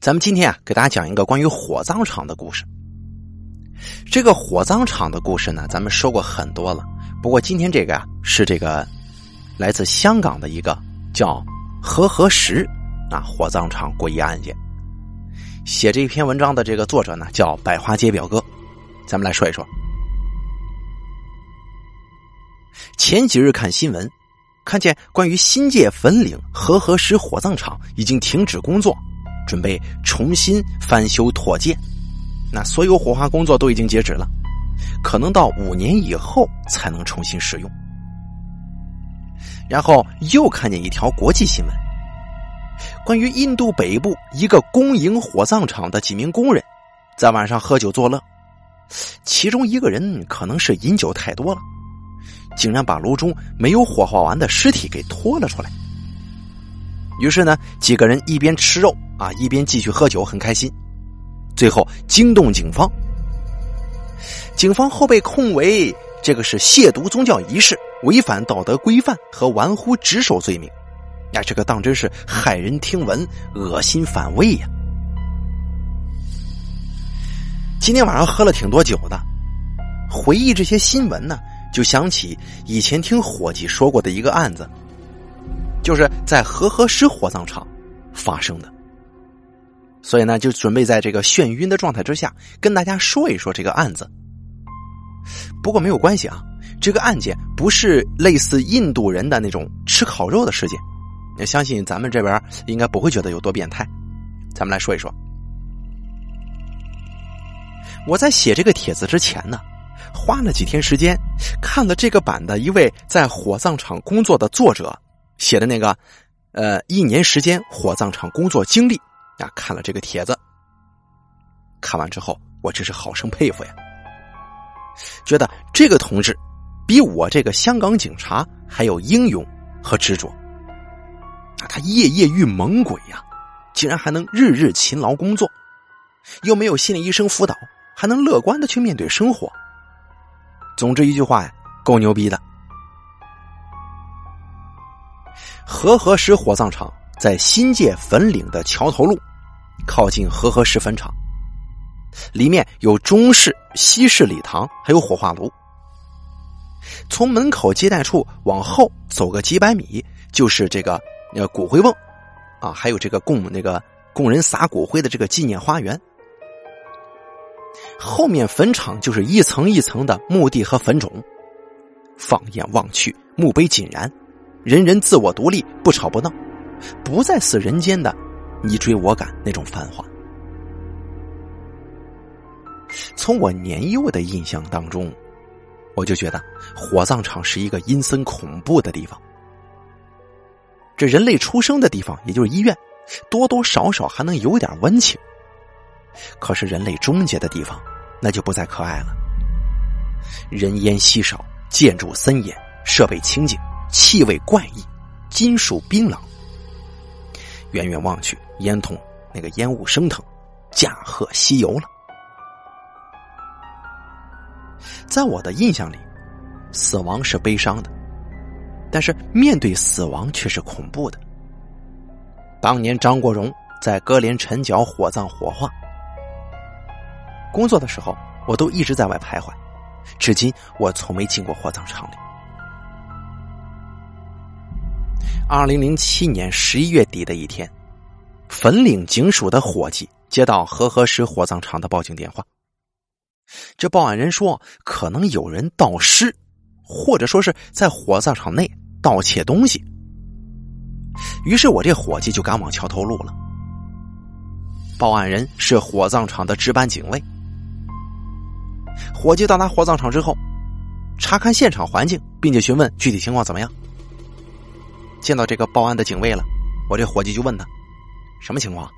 咱们今天啊，给大家讲一个关于火葬场的故事。这个火葬场的故事呢，咱们说过很多了。不过今天这个啊，是这个来自香港的一个叫和合石啊火葬场诡异案件。写这篇文章的这个作者呢，叫百花街表哥。咱们来说一说。前几日看新闻，看见关于新界粉岭和合石火葬场已经停止工作。准备重新翻修拓建，那所有火化工作都已经截止了，可能到五年以后才能重新使用。然后又看见一条国际新闻，关于印度北部一个公营火葬场的几名工人，在晚上喝酒作乐，其中一个人可能是饮酒太多了，竟然把炉中没有火化完的尸体给拖了出来。于是呢，几个人一边吃肉。啊！一边继续喝酒，很开心，最后惊动警方。警方后被控为这个是亵渎宗教仪式、违反道德规范和玩忽职守罪名。呀，这个当真是骇人听闻、恶心反胃呀！今天晚上喝了挺多酒的，回忆这些新闻呢，就想起以前听伙计说过的一个案子，就是在和合石火葬场发生的。所以呢，就准备在这个眩晕的状态之下，跟大家说一说这个案子。不过没有关系啊，这个案件不是类似印度人的那种吃烤肉的事件，相信咱们这边应该不会觉得有多变态。咱们来说一说，我在写这个帖子之前呢，花了几天时间看了这个版的一位在火葬场工作的作者写的那个，呃，一年时间火葬场工作经历。呀，看了这个帖子，看完之后，我真是好生佩服呀！觉得这个同志比我这个香港警察还有英勇和执着。啊，他夜夜遇猛鬼呀，竟然还能日日勤劳工作，又没有心理医生辅导，还能乐观的去面对生活。总之一句话呀，够牛逼的。和合石火葬场在新界粉岭的桥头路。靠近和合石坟场，里面有中式、西式礼堂，还有火化炉。从门口接待处往后走个几百米，就是这个呃骨灰瓮，啊，还有这个供那个供人撒骨灰的这个纪念花园。后面坟场就是一层一层的墓地和坟冢。放眼望去，墓碑井然，人人自我独立，不吵不闹，不再似人间的。你追我赶那种繁华，从我年幼的印象当中，我就觉得火葬场是一个阴森恐怖的地方。这人类出生的地方，也就是医院，多多少少还能有点温情。可是人类终结的地方，那就不再可爱了。人烟稀少，建筑森严，设备清静，气味怪异，金属冰冷。远远望去，烟筒那个烟雾升腾，驾鹤西游了。在我的印象里，死亡是悲伤的，但是面对死亡却是恐怖的。当年张国荣在歌连陈角火葬火化，工作的时候，我都一直在外徘徊，至今我从没进过火葬场里。二零零七年十一月底的一天，粉岭警署的伙计接到和合石火葬场的报警电话。这报案人说，可能有人盗尸，或者说是在火葬场内盗窃东西。于是我这伙计就赶往桥头路了。报案人是火葬场的值班警卫。伙计到达火葬场之后，查看现场环境，并且询问具体情况怎么样。见到这个报案的警卫了，我这伙计就问他：“什么情况？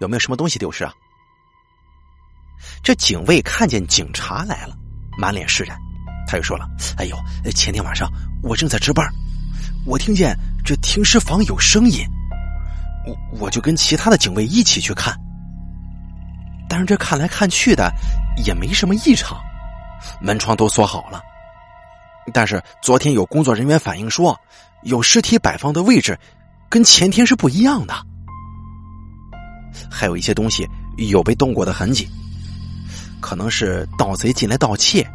有没有什么东西丢失啊？”这警卫看见警察来了，满脸释然，他又说了：“哎呦，前天晚上我正在值班，我听见这停尸房有声音，我我就跟其他的警卫一起去看，但是这看来看去的也没什么异常，门窗都锁好了。但是昨天有工作人员反映说。”有尸体摆放的位置，跟前天是不一样的。还有一些东西有被动过的痕迹，可能是盗贼进来盗窃。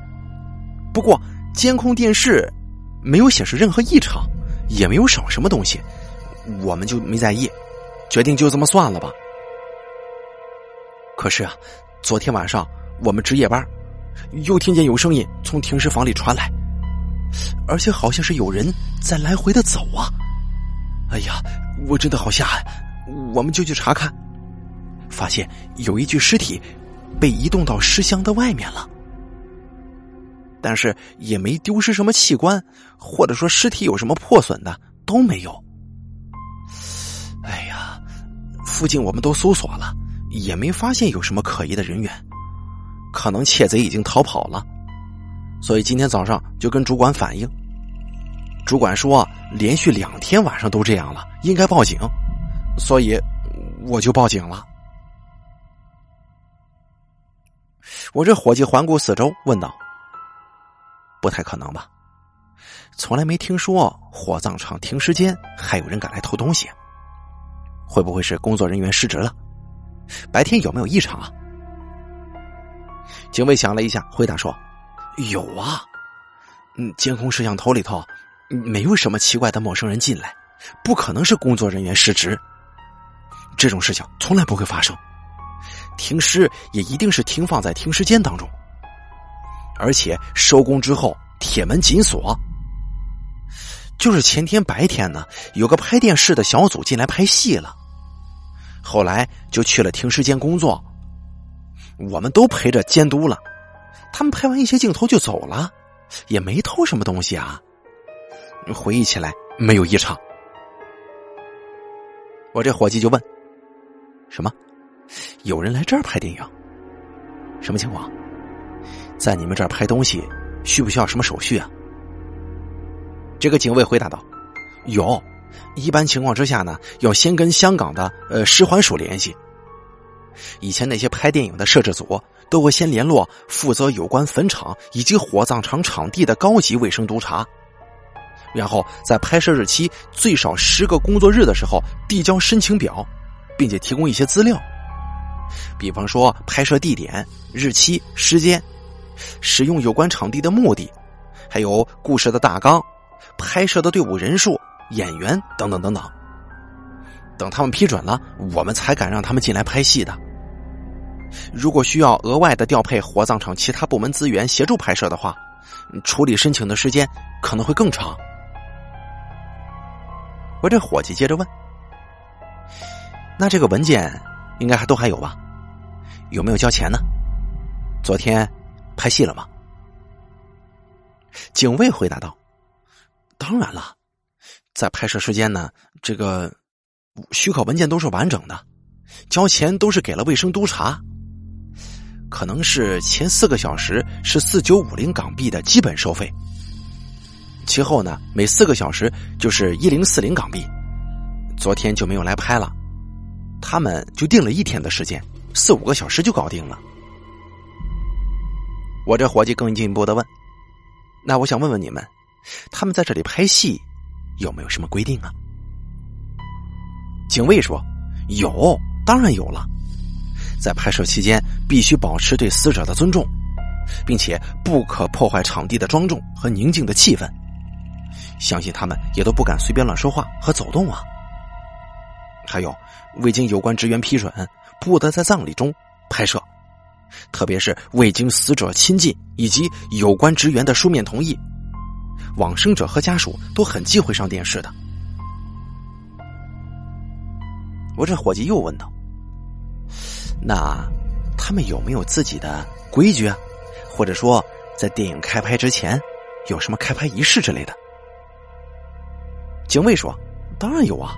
不过监控电视没有显示任何异常，也没有少什么东西，我们就没在意，决定就这么算了吧。可是啊，昨天晚上我们值夜班，又听见有声音从停尸房里传来，而且好像是有人在来回的走啊！哎呀，我真的好吓！我们就去查看，发现有一具尸体被移动到尸箱的外面了，但是也没丢失什么器官，或者说尸体有什么破损的都没有。哎呀，附近我们都搜索了。也没发现有什么可疑的人员，可能窃贼已经逃跑了，所以今天早上就跟主管反映。主管说连续两天晚上都这样了，应该报警，所以我就报警了。我这伙计环顾四周，问道：“不太可能吧？从来没听说火葬场停尸间还有人敢来偷东西，会不会是工作人员失职了？”白天有没有异常啊？警卫想了一下，回答说：“有啊，嗯，监控摄像头里头没有什么奇怪的陌生人进来，不可能是工作人员失职。这种事情从来不会发生。停尸也一定是停放在停尸间当中，而且收工之后铁门紧锁。就是前天白天呢，有个拍电视的小组进来拍戏了。”后来就去了停尸间工作，我们都陪着监督了。他们拍完一些镜头就走了，也没偷什么东西啊。回忆起来没有异常。我这伙计就问：“什么？有人来这儿拍电影？什么情况？在你们这儿拍东西需不需要什么手续啊？”这个警卫回答道：“有。”一般情况之下呢，要先跟香港的呃使环署联系。以前那些拍电影的摄制组都会先联络负责有关坟场以及火葬场场地的高级卫生督察，然后在拍摄日期最少十个工作日的时候递交申请表，并且提供一些资料，比方说拍摄地点、日期、时间、使用有关场地的目的，还有故事的大纲、拍摄的队伍人数。演员等等等等，等他们批准了，我们才敢让他们进来拍戏的。如果需要额外的调配火葬场其他部门资源协助拍摄的话，处理申请的时间可能会更长。我这伙计接着问：“那这个文件应该还都还有吧？有没有交钱呢？昨天拍戏了吗？”警卫回答道：“当然了。”在拍摄时间呢，这个许可文件都是完整的，交钱都是给了卫生督察。可能是前四个小时是四九五零港币的基本收费，其后呢每四个小时就是一零四零港币。昨天就没有来拍了，他们就定了一天的时间，四五个小时就搞定了。我这伙计更进一步的问：“那我想问问你们，他们在这里拍戏？”有没有什么规定啊？警卫说：“有，当然有了。在拍摄期间，必须保持对死者的尊重，并且不可破坏场地的庄重和宁静的气氛。相信他们也都不敢随便乱说话和走动啊。还有，未经有关职员批准，不得在葬礼中拍摄，特别是未经死者亲近以及有关职员的书面同意。”往生者和家属都很忌讳上电视的。我这伙计又问道：“那他们有没有自己的规矩啊？或者说，在电影开拍之前有什么开拍仪式之类的？”警卫说：“当然有啊，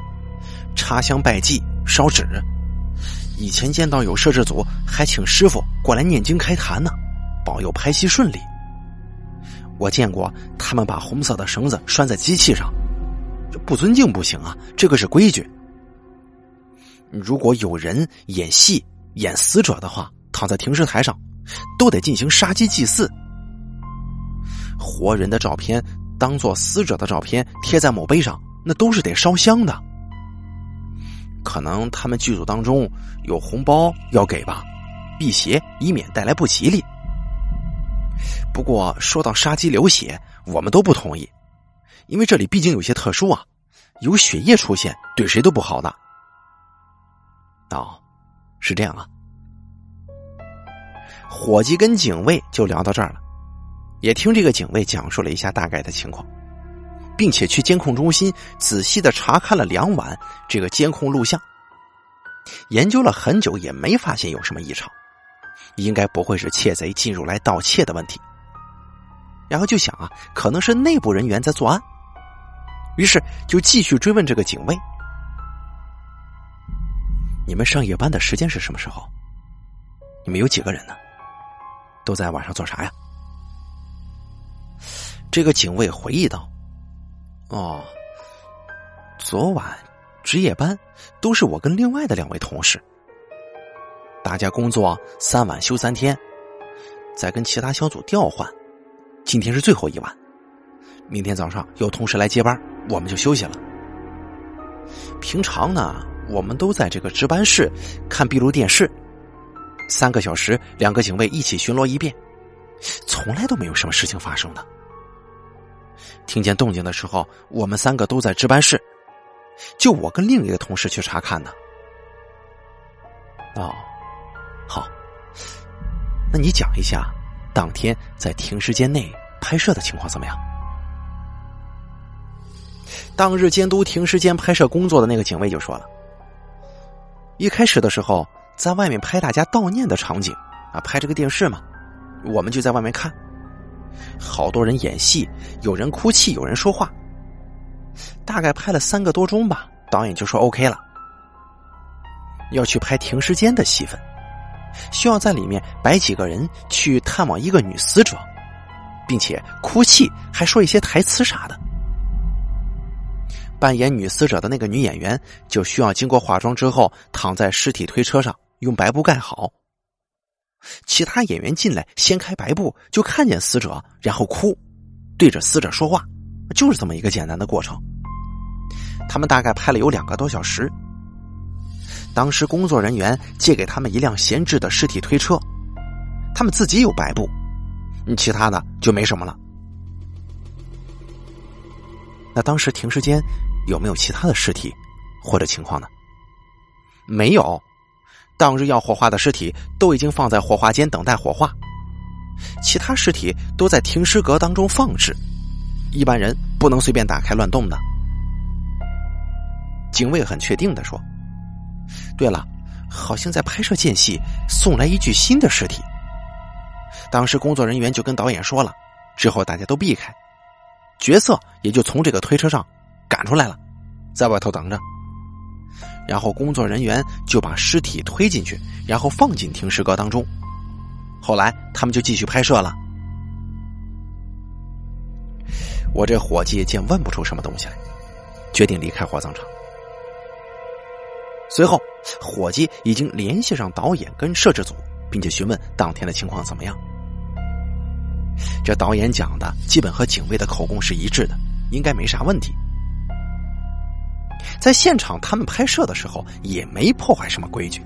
插香拜祭、烧纸。以前见到有摄制组还请师傅过来念经开坛呢，保佑拍戏顺利。”我见过他们把红色的绳子拴在机器上，这不尊敬不行啊！这个是规矩。如果有人演戏演死者的话，躺在停尸台上，都得进行杀鸡祭祀。活人的照片当做死者的照片贴在墓碑上，那都是得烧香的。可能他们剧组当中有红包要给吧，辟邪以免带来不吉利。不过说到杀鸡流血，我们都不同意，因为这里毕竟有些特殊啊，有血液出现对谁都不好的。哦，是这样啊。伙计跟警卫就聊到这儿了，也听这个警卫讲述了一下大概的情况，并且去监控中心仔细的查看了两晚这个监控录像，研究了很久也没发现有什么异常，应该不会是窃贼进入来盗窃的问题。然后就想啊，可能是内部人员在作案，于是就继续追问这个警卫：“你们上夜班的时间是什么时候？你们有几个人呢？”都在晚上做啥呀？这个警卫回忆道：“哦，昨晚值夜班都是我跟另外的两位同事，大家工作三晚休三天，再跟其他小组调换。今天是最后一晚，明天早上有同事来接班，我们就休息了。平常呢，我们都在这个值班室看闭路电视。”三个小时，两个警卫一起巡逻一遍，从来都没有什么事情发生的。听见动静的时候，我们三个都在值班室，就我跟另一个同事去查看呢。哦，好，那你讲一下当天在停尸间内拍摄的情况怎么样？当日监督停尸间拍摄工作的那个警卫就说了，一开始的时候。在外面拍大家悼念的场景，啊，拍这个电视嘛，我们就在外面看，好多人演戏，有人哭泣，有人说话，大概拍了三个多钟吧，导演就说 OK 了，要去拍停尸间的戏份，需要在里面摆几个人去探望一个女死者，并且哭泣，还说一些台词啥的。扮演女死者的那个女演员就需要经过化妆之后躺在尸体推车上。用白布盖好，其他演员进来掀开白布，就看见死者，然后哭，对着死者说话，就是这么一个简单的过程。他们大概拍了有两个多小时。当时工作人员借给他们一辆闲置的尸体推车，他们自己有白布，其他的就没什么了。那当时停尸间有没有其他的尸体或者情况呢？没有。当日要火化的尸体都已经放在火化间等待火化，其他尸体都在停尸阁当中放置，一般人不能随便打开乱动的。警卫很确定的说：“对了，好像在拍摄间隙送来一具新的尸体。当时工作人员就跟导演说了，之后大家都避开，角色也就从这个推车上赶出来了，在外头等着。”然后工作人员就把尸体推进去，然后放进停尸阁当中。后来他们就继续拍摄了。我这伙计见问不出什么东西来，决定离开火葬场。随后，伙计已经联系上导演跟摄制组，并且询问当天的情况怎么样。这导演讲的基本和警卫的口供是一致的，应该没啥问题。在现场，他们拍摄的时候也没破坏什么规矩。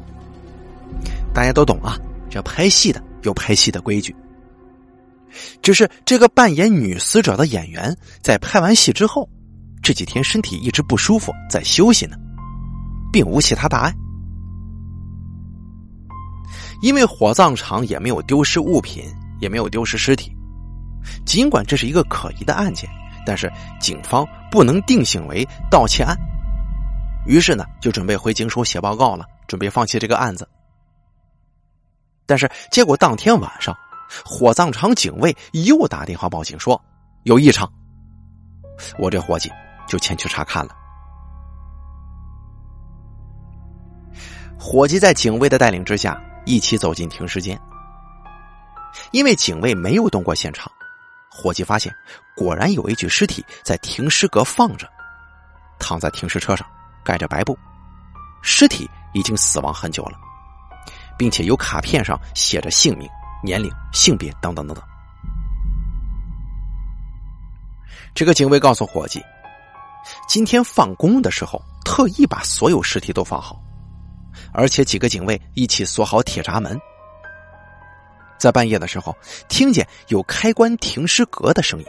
大家都懂啊，这拍戏的有拍戏的规矩。只是这个扮演女死者的演员，在拍完戏之后，这几天身体一直不舒服，在休息呢，并无其他大碍。因为火葬场也没有丢失物品，也没有丢失尸体。尽管这是一个可疑的案件，但是警方不能定性为盗窃案。于是呢，就准备回警署写报告了，准备放弃这个案子。但是结果当天晚上，火葬场警卫又打电话报警说有异常。我这伙计就前去查看了。伙计在警卫的带领之下，一起走进停尸间。因为警卫没有动过现场，伙计发现果然有一具尸体在停尸阁放着，躺在停尸车上。盖着白布，尸体已经死亡很久了，并且有卡片上写着姓名、年龄、性别等等等等。这个警卫告诉伙计，今天放工的时候特意把所有尸体都放好，而且几个警卫一起锁好铁闸门。在半夜的时候，听见有开关停尸格的声音，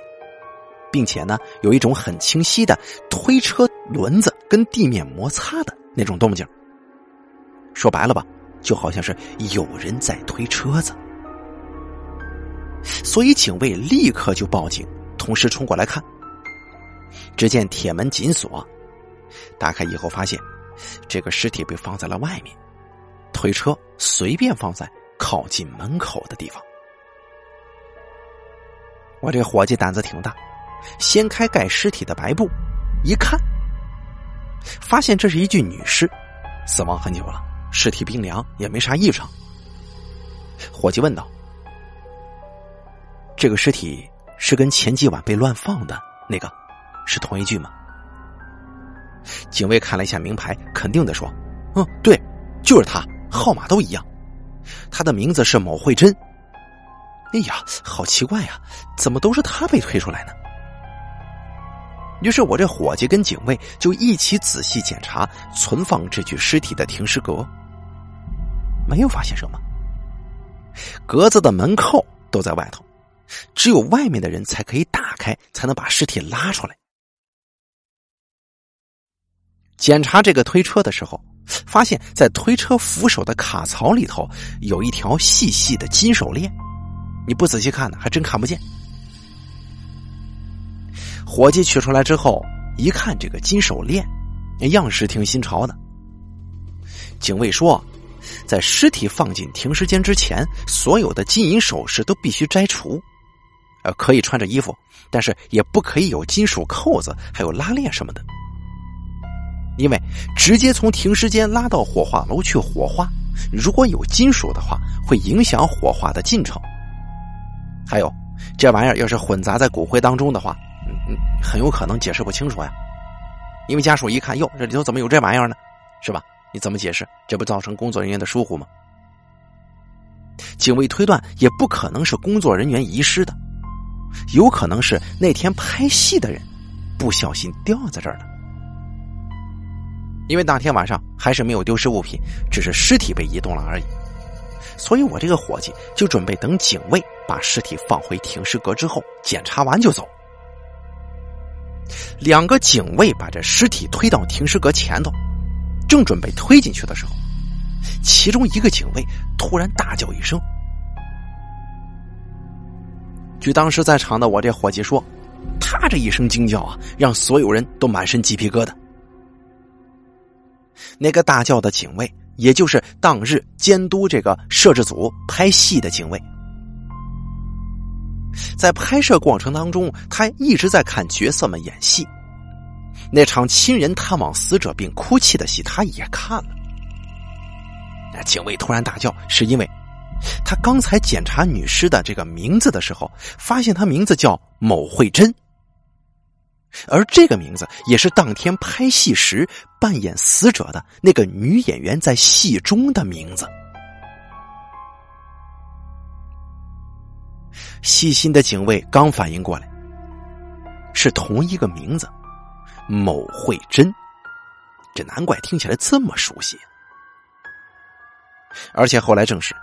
并且呢，有一种很清晰的推车轮子跟地面摩擦的那种动静。说白了吧，就好像是有人在推车子。所以警卫立刻就报警，同时冲过来看。只见铁门紧锁，打开以后发现，这个尸体被放在了外面，推车随便放在。靠近门口的地方，我这伙计胆子挺大，掀开盖尸体的白布，一看，发现这是一具女尸，死亡很久了，尸体冰凉，也没啥异常。伙计问道：“这个尸体是跟前几晚被乱放的那个，是同一具吗？”警卫看了一下名牌，肯定的说：“嗯，对，就是他，号码都一样。”他的名字是某慧珍。哎呀，好奇怪呀，怎么都是他被推出来呢？于是我这伙计跟警卫就一起仔细检查存放这具尸体的停尸格，没有发现什么。格子的门扣都在外头，只有外面的人才可以打开，才能把尸体拉出来。检查这个推车的时候。发现，在推车扶手的卡槽里头有一条细细的金手链，你不仔细看呢，还真看不见。伙计取出来之后，一看这个金手链，样式挺新潮的。警卫说，在尸体放进停尸间之前，所有的金银首饰都必须摘除，呃，可以穿着衣服，但是也不可以有金属扣子，还有拉链什么的。因为直接从停尸间拉到火化炉去火化，如果有金属的话，会影响火化的进程。还有，这玩意儿要是混杂在骨灰当中的话，嗯很有可能解释不清楚呀。因为家属一看，哟，这里头怎么有这玩意儿呢？是吧？你怎么解释？这不造成工作人员的疏忽吗？警卫推断，也不可能是工作人员遗失的，有可能是那天拍戏的人不小心掉在这儿了。因为当天晚上还是没有丢失物品，只是尸体被移动了而已，所以我这个伙计就准备等警卫把尸体放回停尸阁之后检查完就走。两个警卫把这尸体推到停尸阁前头，正准备推进去的时候，其中一个警卫突然大叫一声。据当时在场的我这伙计说，他这一声惊叫啊，让所有人都满身鸡皮疙瘩。那个大叫的警卫，也就是当日监督这个摄制组拍戏的警卫，在拍摄过程当中，他一直在看角色们演戏。那场亲人探望死者并哭泣的戏，他也看了。那警卫突然大叫，是因为他刚才检查女尸的这个名字的时候，发现她名字叫某慧珍。而这个名字也是当天拍戏时扮演死者的那个女演员在戏中的名字。细心的警卫刚反应过来，是同一个名字，某慧珍，这难怪听起来这么熟悉。而且后来证实，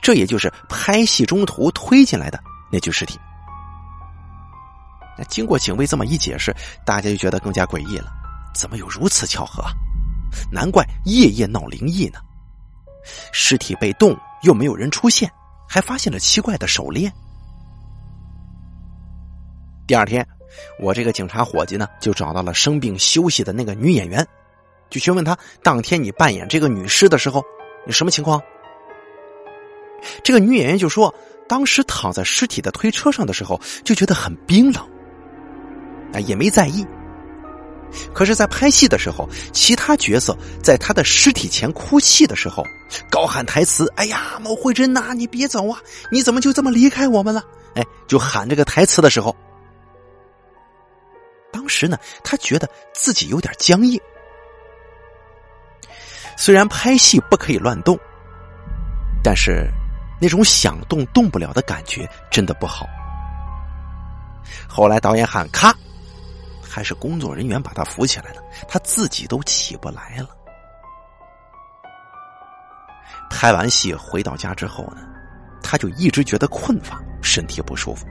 这也就是拍戏中途推进来的那具尸体。那经过警卫这么一解释，大家就觉得更加诡异了。怎么有如此巧合？难怪夜夜闹灵异呢。尸体被冻，又没有人出现，还发现了奇怪的手链。第二天，我这个警察伙计呢，就找到了生病休息的那个女演员，就询问她：当天你扮演这个女尸的时候，你什么情况？这个女演员就说：当时躺在尸体的推车上的时候，就觉得很冰冷。啊，也没在意。可是，在拍戏的时候，其他角色在他的尸体前哭泣的时候，高喊台词：“哎呀，某慧珍呐，你别走啊！你怎么就这么离开我们了？”哎，就喊这个台词的时候，当时呢，他觉得自己有点僵硬。虽然拍戏不可以乱动，但是那种想动动不了的感觉真的不好。后来导演喊“咔”。还是工作人员把他扶起来的，他自己都起不来了。拍完戏回到家之后呢，他就一直觉得困乏，身体不舒服，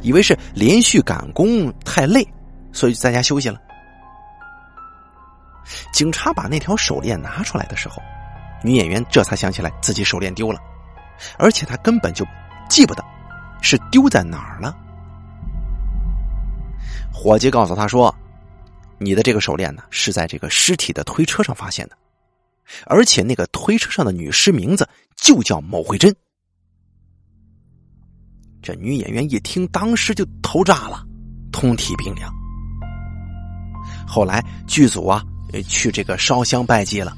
以为是连续赶工太累，所以在家休息了。警察把那条手链拿出来的时候，女演员这才想起来自己手链丢了，而且她根本就记不得是丢在哪儿了。伙计告诉他说：“你的这个手链呢，是在这个尸体的推车上发现的。”而且那个推车上的女尸名字就叫某慧珍。这女演员一听，当时就头炸了，通体冰凉。后来剧组啊去这个烧香拜祭了，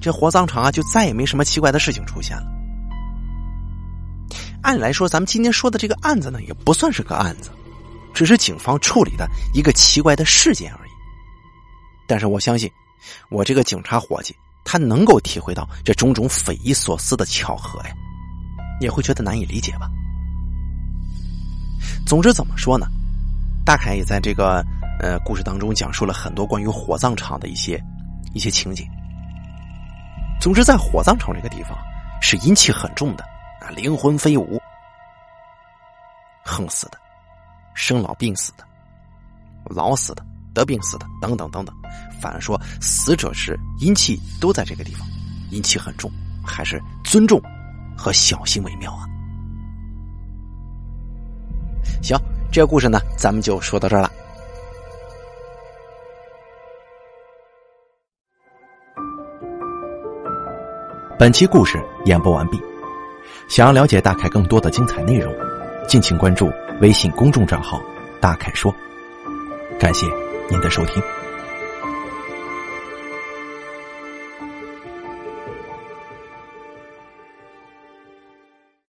这火葬场啊就再也没什么奇怪的事情出现了。按理来说，咱们今天说的这个案子呢，也不算是个案子，只是警方处理的一个奇怪的事件而已。但是我相信，我这个警察伙计。他能够体会到这种种匪夷所思的巧合呀，也会觉得难以理解吧。总之怎么说呢，大凯也在这个呃故事当中讲述了很多关于火葬场的一些一些情景。总之，在火葬场这个地方是阴气很重的啊，灵魂飞舞，横死的，生老病死的，老死的。得病死的，等等等等，反而说死者是阴气都在这个地方，阴气很重，还是尊重和小心为妙啊。行，这个故事呢，咱们就说到这儿了。本期故事演播完毕，想要了解大凯更多的精彩内容，敬请关注微信公众账号“大凯说”。感谢。您的收听。